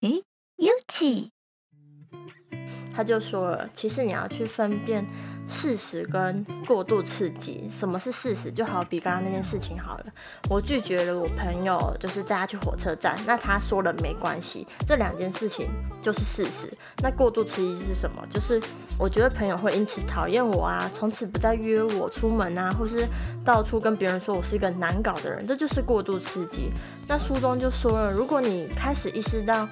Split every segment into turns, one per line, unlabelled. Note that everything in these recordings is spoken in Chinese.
诶，有奇，
他就说了，其实你要去分辨。事实跟过度刺激，什么是事实？就好比刚刚那件事情好了，我拒绝了我朋友，就是带他去火车站，那他说了没关系，这两件事情就是事实。那过度刺激是什么？就是我觉得朋友会因此讨厌我啊，从此不再约我出门啊，或是到处跟别人说我是一个难搞的人，这就是过度刺激。那书中就说了，如果你开始意识到。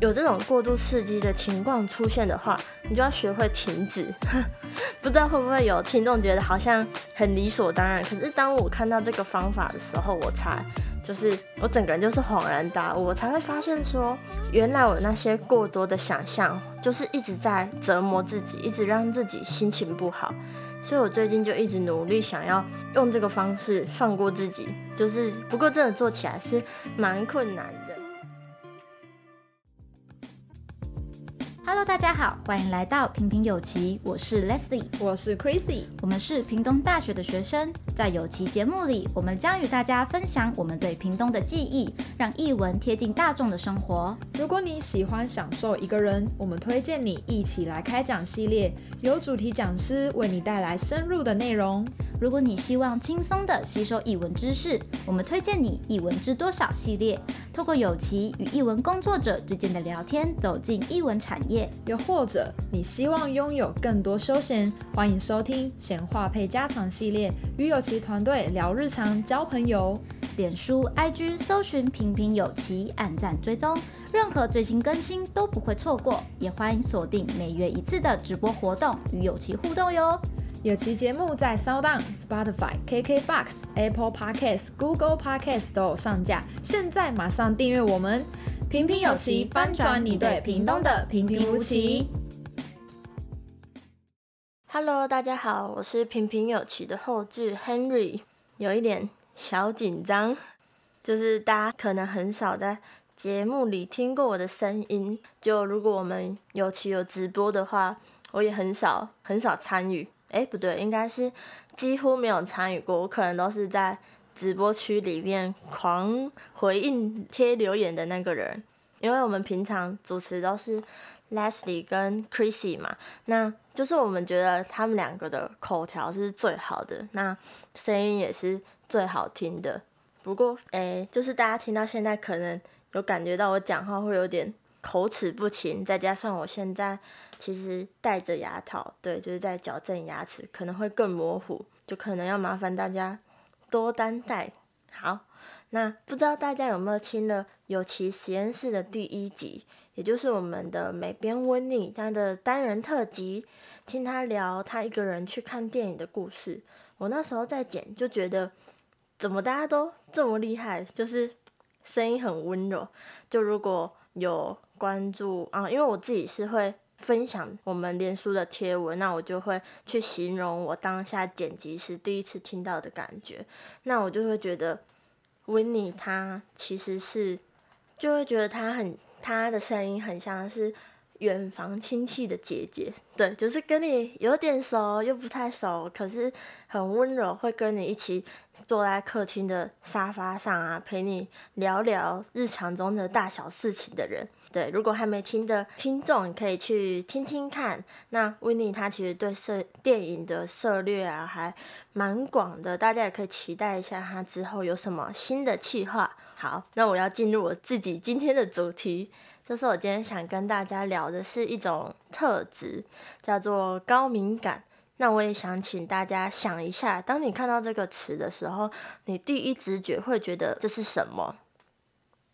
有这种过度刺激的情况出现的话，你就要学会停止。不知道会不会有听众觉得好像很理所当然，可是当我看到这个方法的时候，我才就是我整个人就是恍然大悟，我才会发现说，原来我那些过多的想象就是一直在折磨自己，一直让自己心情不好。所以我最近就一直努力想要用这个方式放过自己，就是不过真的做起来是蛮困难的。
Hello，大家好，欢迎来到平平有奇，我是 Leslie，
我是 Chrissy，
我们是屏东大学的学生，在有奇节目里，我们将与大家分享我们对屏东的记忆，让译文贴近大众的生活。
如果你喜欢享受一个人，我们推荐你一起来开讲系列，由主题讲师为你带来深入的内容。
如果你希望轻松地吸收译文知识，我们推荐你译文知多少系列，透过有奇与译文工作者之间的聊天，走进译文产业。
又或者你希望拥有更多休闲，欢迎收听闲话配家常系列，与有奇团队聊日常、交朋友。
脸书、IG 搜寻平平有奇，按赞追踪，任何最新更新都不会错过。也欢迎锁定每月一次的直播活动，与有奇互动哟。
有奇节目在 SoundOn、Spotify、KKBox、Apple Podcasts、Google Podcasts 都有上架，现在马上订阅我们！平平有奇，翻转你对屏东的平平无奇。
Hello，大家好，我是平平有奇的后置 Henry，有一点小紧张，就是大家可能很少在节目里听过我的声音，就如果我们有奇有直播的话，我也很少很少参与。哎，不对，应该是几乎没有参与过。我可能都是在直播区里面狂回应贴留言的那个人，因为我们平常主持都是 Leslie 跟 Chrissy 嘛，那就是我们觉得他们两个的口条是最好的，那声音也是最好听的。不过，哎，就是大家听到现在可能有感觉到我讲话会有点口齿不清，再加上我现在。其实戴着牙套，对，就是在矫正牙齿，可能会更模糊，就可能要麻烦大家多担待。好，那不知道大家有没有听了有其实验室的第一集，也就是我们的美编温妮她的单人特辑，听她聊她一个人去看电影的故事。我那时候在剪，就觉得怎么大家都这么厉害，就是声音很温柔。就如果有关注啊，因为我自己是会。分享我们连书的贴文，那我就会去形容我当下剪辑时第一次听到的感觉。那我就会觉得，Winnie 她其实是，就会觉得她很，他的声音很像是远房亲戚的姐姐，对，就是跟你有点熟又不太熟，可是很温柔，会跟你一起坐在客厅的沙发上啊，陪你聊聊日常中的大小事情的人。对，如果还没听的听众，你可以去听听看。那 Winnie 她其实对摄电影的涉猎啊，还蛮广的，大家也可以期待一下他之后有什么新的计划。好，那我要进入我自己今天的主题，就是我今天想跟大家聊的是一种特质，叫做高敏感。那我也想请大家想一下，当你看到这个词的时候，你第一直觉会觉得这是什么？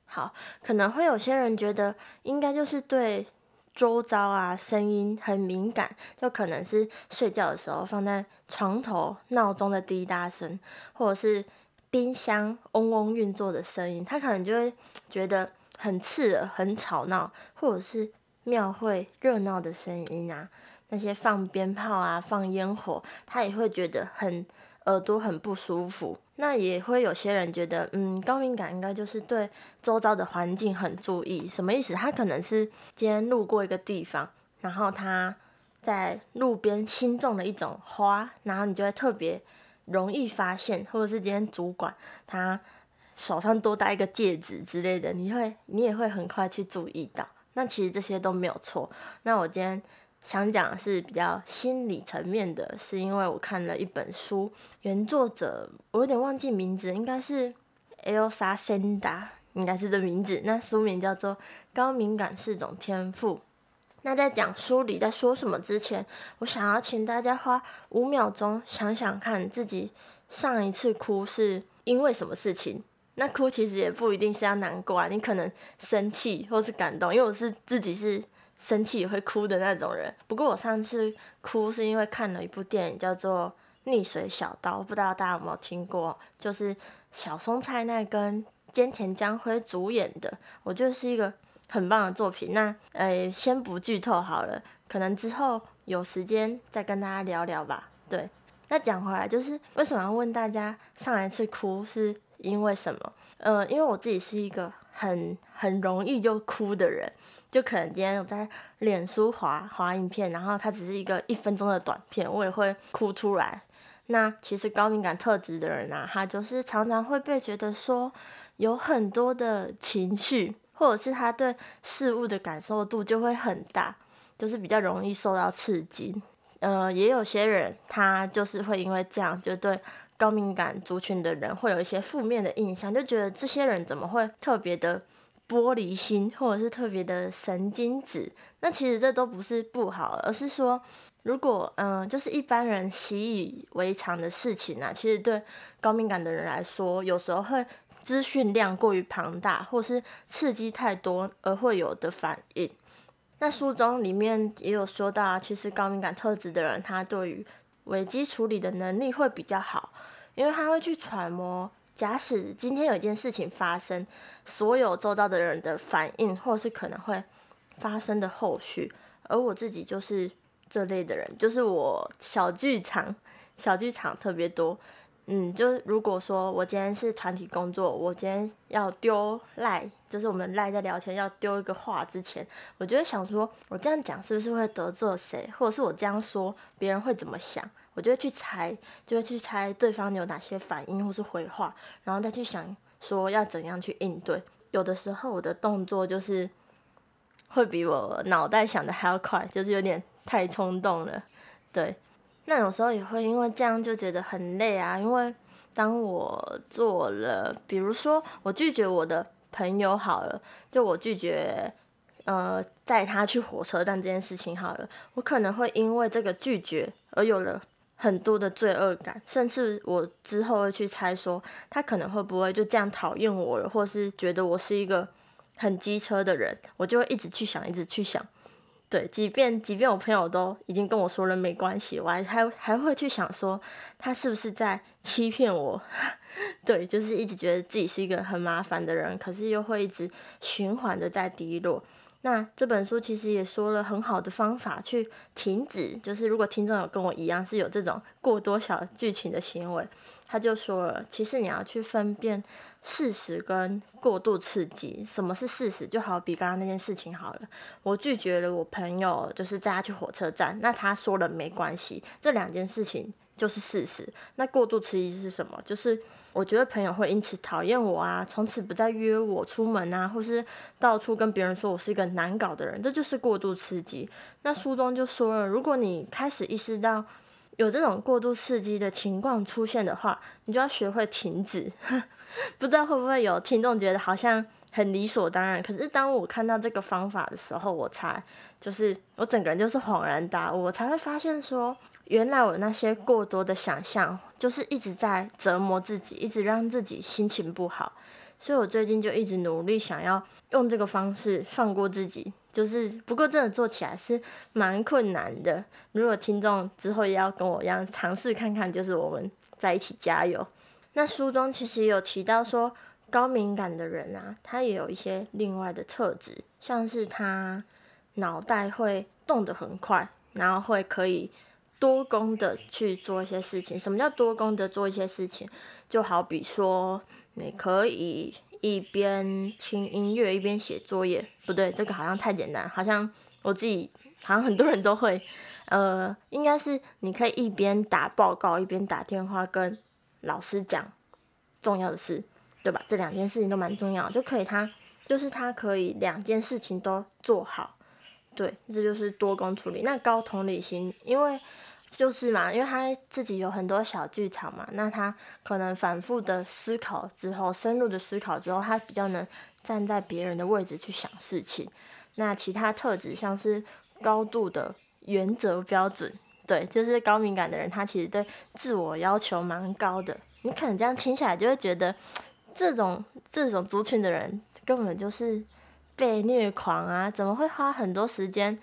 好，可能会有些人觉得应该就是对周遭啊声音很敏感，就可能是睡觉的时候放在床头闹钟的滴答声，或者是冰箱嗡嗡运作的声音，他可能就会 觉得很刺耳、很吵闹，或者是庙会热闹的声音啊，那些放鞭炮啊、放烟火，他也会觉得很耳朵很不舒服。那也会有些人觉得，嗯，高敏感应该就是对周遭的环境很注意，什么意思？他可能是今天路过一个地方，然后他在路边新种了一种花，然后你就会特别容易发现，或者是今天主管他手上多戴一个戒指之类的，你会你也会很快去注意到。那其实这些都没有错。那我今天想讲的是比较心理层面的，是因为我看了一本书，原作者我有点忘记名字，应该是 Elsa Senda，应该是这名字。那书名叫做《高敏感是种天赋》。那在讲书里在说什么之前，我想要请大家花五秒钟想想看自己上一次哭是因为什么事情。那哭其实也不一定是要难过啊，你可能生气或是感动，因为我是自己是生气也会哭的那种人。不过我上次哭是因为看了一部电影叫做《逆水小刀》，不知道大家有没有听过？就是小松菜奈跟菅田将晖主演的，我就是一个很棒的作品。那呃，先不剧透好了，可能之后有时间再跟大家聊聊吧。对，那讲回来就是为什么要问大家上一次哭是？因为什么？呃，因为我自己是一个很很容易就哭的人，就可能今天我在脸书滑滑影片，然后它只是一个一分钟的短片，我也会哭出来。那其实高敏感特质的人啊，他就是常常会被觉得说有很多的情绪，或者是他对事物的感受度就会很大，就是比较容易受到刺激。呃，也有些人他就是会因为这样就对。高敏感族群的人会有一些负面的印象，就觉得这些人怎么会特别的玻璃心，或者是特别的神经质。那其实这都不是不好，而是说，如果嗯，就是一般人习以为常的事情啊，其实对高敏感的人来说，有时候会资讯量过于庞大，或是刺激太多而会有的反应。那书中里面也有说到，其实高敏感特质的人，他对于危机处理的能力会比较好。因为他会去揣摩，假使今天有一件事情发生，所有周遭的人的反应，或是可能会发生的后续，而我自己就是这类的人，就是我小剧场，小剧场特别多。嗯，就是如果说我今天是团体工作，我今天要丢赖，就是我们赖在聊天要丢一个话之前，我就会想说，我这样讲是不是会得罪谁，或者是我这样说别人会怎么想？我就会去猜，就会去猜对方有哪些反应或是回话，然后再去想说要怎样去应对。有的时候我的动作就是会比我脑袋想的还要快，就是有点太冲动了，对。那有时候也会因为这样就觉得很累啊，因为当我做了，比如说我拒绝我的朋友好了，就我拒绝呃带他去火车站这件事情好了，我可能会因为这个拒绝而有了很多的罪恶感，甚至我之后会去猜说他可能会不会就这样讨厌我了，或是觉得我是一个很机车的人，我就会一直去想，一直去想。对，即便即便我朋友都已经跟我说了没关系，我还还还会去想说他是不是在欺骗我？对，就是一直觉得自己是一个很麻烦的人，可是又会一直循环的在低落。那这本书其实也说了很好的方法去停止，就是如果听众有跟我一样是有这种过多小剧情的行为，他就说了，其实你要去分辨。事实跟过度刺激，什么是事实？就好比刚刚那件事情好了，我拒绝了我朋友，就是带他去火车站，那他说了没关系，这两件事情就是事实。那过度刺激是什么？就是我觉得朋友会因此讨厌我啊，从此不再约我出门啊，或是到处跟别人说我是一个难搞的人，这就是过度刺激。那书中就说了，如果你开始意识到有这种过度刺激的情况出现的话，你就要学会停止。不知道会不会有听众觉得好像很理所当然，可是当我看到这个方法的时候，我才就是我整个人就是恍然大悟，我才会发现说，原来我那些过多的想象就是一直在折磨自己，一直让自己心情不好。所以我最近就一直努力想要用这个方式放过自己，就是不过真的做起来是蛮困难的。如果听众之后也要跟我一样尝试看看，就是我们在一起加油。那书中其实有提到说，高敏感的人啊，他也有一些另外的特质，像是他脑袋会动得很快，然后会可以多功的去做一些事情。什么叫多功的做一些事情？就好比说，你可以一边听音乐一边写作业，不对，这个好像太简单，好像我自己好像很多人都会，呃，应该是你可以一边打报告一边打电话跟。老师讲重要的事，对吧？这两件事情都蛮重要，就可以他就是他可以两件事情都做好，对，这就是多工处理。那高同理心，因为就是嘛，因为他自己有很多小剧场嘛，那他可能反复的思考之后，深入的思考之后，他比较能站在别人的位置去想事情。那其他特质像是高度的原则标准，对，就是高敏感的人，他其实对自我要求蛮高的。你可能这样听起来就会觉得。这种这种族群的人根本就是被虐狂啊！怎么会花很多时间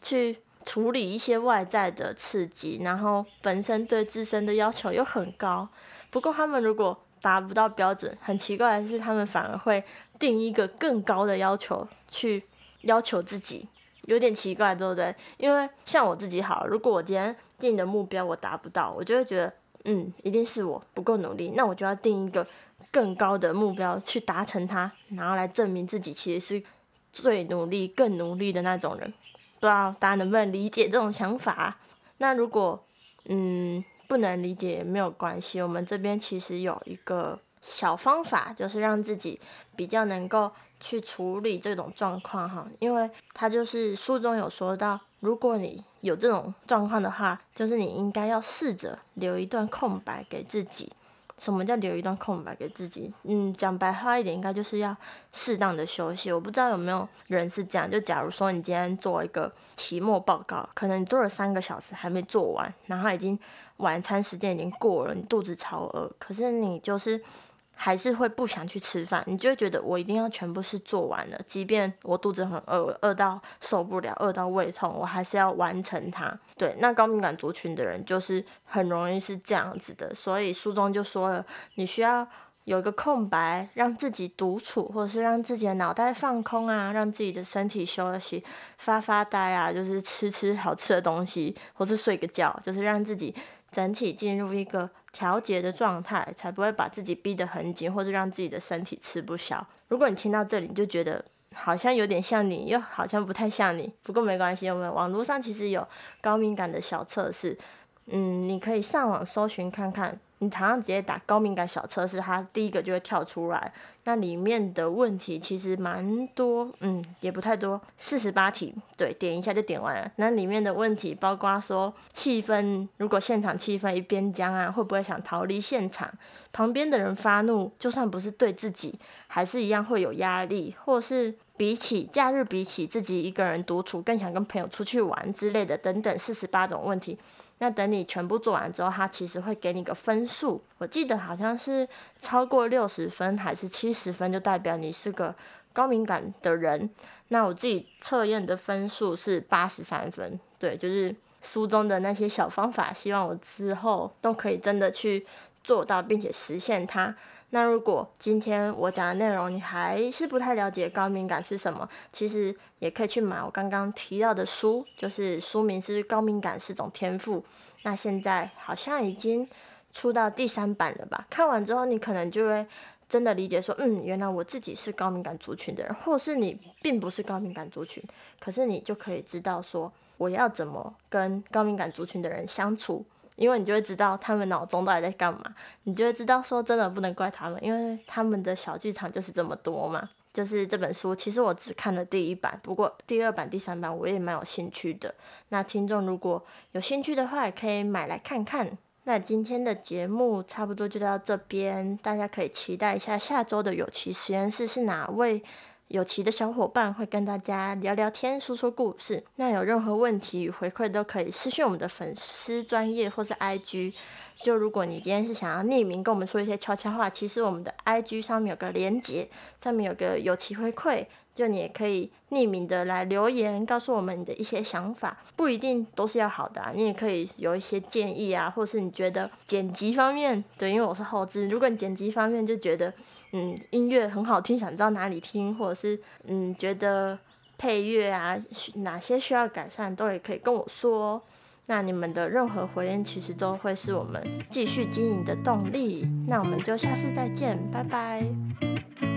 去处理一些外在的刺激，然后本身对自身的要求又很高？不过他们如果达不到标准，很奇怪的是，他们反而会定一个更高的要求去要求自己，有点奇怪，对不对？因为像我自己好，如果我今天定的目标我达不到，我就会觉得，嗯，一定是我不够努力，那我就要定一个。更高的目标去达成它，然后来证明自己其实是最努力、更努力的那种人。不知道大家能不能理解这种想法？那如果嗯不能理解也没有关系，我们这边其实有一个小方法，就是让自己比较能够去处理这种状况哈。因为他就是书中有说到，如果你有这种状况的话，就是你应该要试着留一段空白给自己。什么叫留一段空白给自己？嗯，讲白话一点，应该就是要适当的休息。我不知道有没有人是这样，就假如说你今天做一个期末报告，可能你做了三个小时还没做完，然后已经晚餐时间已经过了，你肚子超饿，可是你就是。还是会不想去吃饭，你就会觉得我一定要全部是做完了，即便我肚子很饿，饿到受不了，饿到胃痛，我还是要完成它。对，那高敏感族群的人就是很容易是这样子的，所以书中就说了，你需要有一个空白，让自己独处，或者是让自己的脑袋放空啊，让自己的身体休息，发发呆啊，就是吃吃好吃的东西，或是睡个觉，就是让自己整体进入一个。调节的状态，才不会把自己逼得很紧，或者让自己的身体吃不消。如果你听到这里，你就觉得好像有点像你，又好像不太像你。不过没关系，我们网络上其实有高敏感的小测试，嗯，你可以上网搜寻看看。你常常直接打高敏感小测试，它第一个就会跳出来。那里面的问题其实蛮多，嗯，也不太多，四十八题，对，点一下就点完了。那里面的问题包括说，气氛如果现场气氛一边僵啊，会不会想逃离现场？旁边的人发怒，就算不是对自己，还是一样会有压力，或是比起假日，比起自己一个人独处，更想跟朋友出去玩之类的，等等，四十八种问题。那等你全部做完之后，他其实会给你个分数。我记得好像是超过六十分还是七十分，就代表你是个高敏感的人。那我自己测验的分数是八十三分。对，就是书中的那些小方法，希望我之后都可以真的去做到，并且实现它。那如果今天我讲的内容你还是不太了解高敏感是什么，其实也可以去买我刚刚提到的书，就是书名是《高敏感是种天赋》。那现在好像已经出到第三版了吧？看完之后你可能就会真的理解说，嗯，原来我自己是高敏感族群的人，或是你并不是高敏感族群，可是你就可以知道说我要怎么跟高敏感族群的人相处。因为你就会知道他们脑中到底在干嘛，你就会知道说真的不能怪他们，因为他们的小剧场就是这么多嘛。就是这本书，其实我只看了第一版，不过第二版、第三版我也蛮有兴趣的。那听众如果有兴趣的话，也可以买来看看。那今天的节目差不多就到这边，大家可以期待一下下周的有奇实验室是哪位。有奇的小伙伴会跟大家聊聊天、说说故事。那有任何问题与回馈都可以私信我们的粉丝专业或是 IG。就如果你今天是想要匿名跟我们说一些悄悄话，其实我们的 IG 上面有个连接，上面有个有奇回馈。就你也可以匿名的来留言，告诉我们你的一些想法，不一定都是要好的啊，你也可以有一些建议啊，或是你觉得剪辑方面，对，因为我是后制，如果你剪辑方面就觉得，嗯，音乐很好听，想知道哪里听，或者是嗯，觉得配乐啊，哪些需要改善，都也可以跟我说。那你们的任何回应，其实都会是我们继续经营的动力。那我们就下次再见，拜拜。